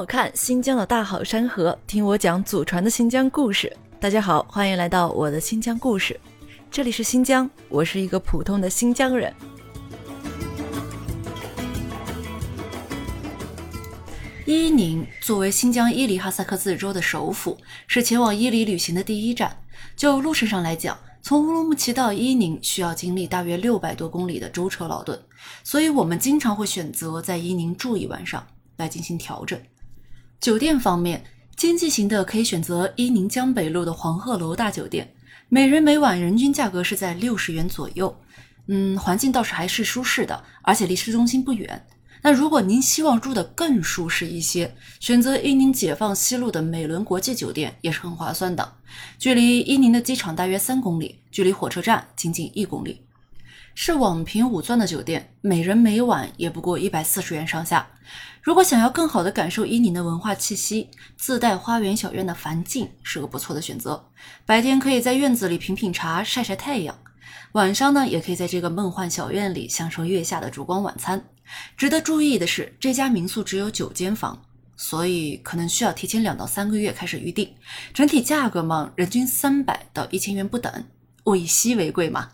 我看新疆的大好山河，听我讲祖传的新疆故事。大家好，欢迎来到我的新疆故事。这里是新疆，我是一个普通的新疆人。伊宁作为新疆伊犁哈萨克自治州的首府，是前往伊犁旅行的第一站。就路程上来讲，从乌鲁木齐到伊宁需要经历大约六百多公里的舟车劳顿，所以我们经常会选择在伊宁住一晚上来进行调整。酒店方面，经济型的可以选择伊宁江北路的黄鹤楼大酒店，每人每晚人均价格是在六十元左右。嗯，环境倒是还是舒适的，而且离市中心不远。那如果您希望住得更舒适一些，选择伊宁解放西路的美伦国际酒店也是很划算的，距离伊宁的机场大约三公里，距离火车站仅仅一公里。是网评五钻的酒店，每人每晚也不过一百四十元上下。如果想要更好的感受伊宁的文化气息，自带花园小院的梵境是个不错的选择。白天可以在院子里品品茶、晒晒太阳，晚上呢也可以在这个梦幻小院里享受月下的烛光晚餐。值得注意的是，这家民宿只有九间房，所以可能需要提前两到三个月开始预定。整体价格嘛，人均三百到一千元不等，物以稀为贵嘛。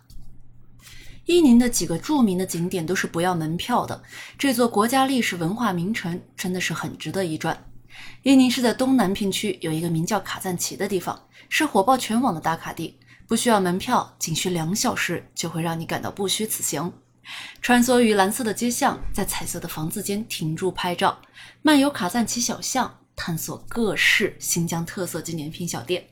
伊宁的几个著名的景点都是不要门票的，这座国家历史文化名城真的是很值得一转。伊宁是在东南片区有一个名叫卡赞奇的地方，是火爆全网的打卡地，不需要门票，仅需两小时就会让你感到不虚此行。穿梭于蓝色的街巷，在彩色的房子间停住拍照，漫游卡赞奇小巷，探索各式新疆特色纪念品小店。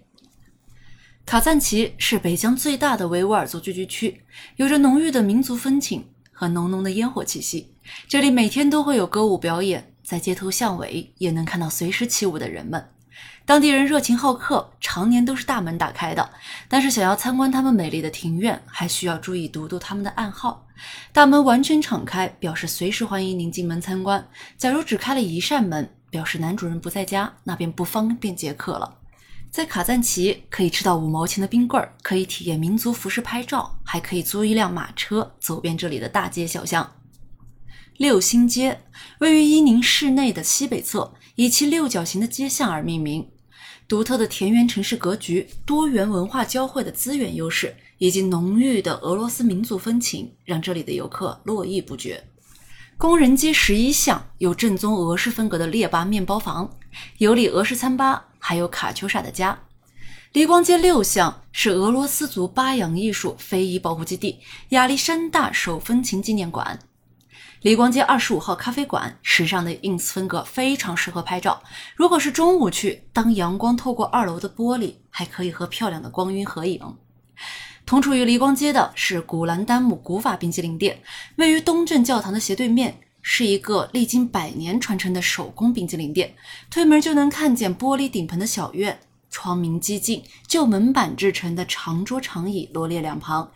卡赞奇是北疆最大的维吾尔族聚居区，有着浓郁的民族风情和浓浓的烟火气息。这里每天都会有歌舞表演，在街头巷尾也能看到随时起舞的人们。当地人热情好客，常年都是大门打开的。但是想要参观他们美丽的庭院，还需要注意读读他们的暗号。大门完全敞开，表示随时欢迎您进门参观。假如只开了一扇门，表示男主人不在家，那便不方便接客了。在卡赞奇可以吃到五毛钱的冰棍儿，可以体验民族服饰拍照，还可以租一辆马车走遍这里的大街小巷。六星街位于伊宁市内的西北侧，以其六角形的街巷而命名。独特的田园城市格局、多元文化交汇的资源优势，以及浓郁的俄罗斯民族风情，让这里的游客络绎不绝。工人街十一巷有正宗俄式风格的列巴面包房，有里俄式餐吧。还有卡秋莎的家，黎光街六巷是俄罗斯族巴扬艺术非遗保护基地，亚历山大手风琴纪念馆。黎光街二十五号咖啡馆，时尚的 ins 风格非常适合拍照。如果是中午去，当阳光透过二楼的玻璃，还可以和漂亮的光晕合影。同处于黎光街的是古兰丹姆古法冰激凌店，位于东正教堂的斜对面。是一个历经百年传承的手工冰激凌店，推门就能看见玻璃顶棚的小院，窗明几净，旧门板制成的长桌长椅罗列两旁，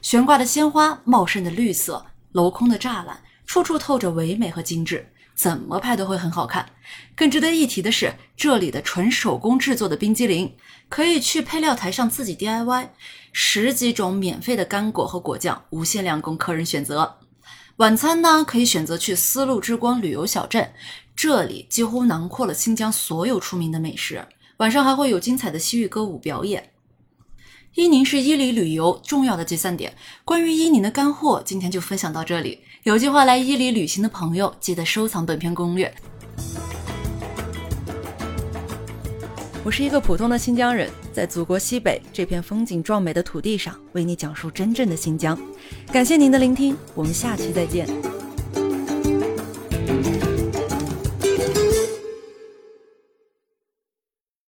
悬挂的鲜花，茂盛的绿色，镂空的栅栏，处处透着唯美和精致，怎么拍都会很好看。更值得一提的是，这里的纯手工制作的冰激凌，可以去配料台上自己 DIY，十几种免费的干果和果酱，无限量供客人选择。晚餐呢，可以选择去丝路之光旅游小镇，这里几乎囊括了新疆所有出名的美食。晚上还会有精彩的西域歌舞表演。伊宁是伊犁旅游重要的集散点，关于伊宁的干货，今天就分享到这里。有计划来伊犁旅行的朋友，记得收藏本篇攻略。我是一个普通的新疆人，在祖国西北这片风景壮美的土地上，为你讲述真正的新疆。感谢您的聆听，我们下期再见。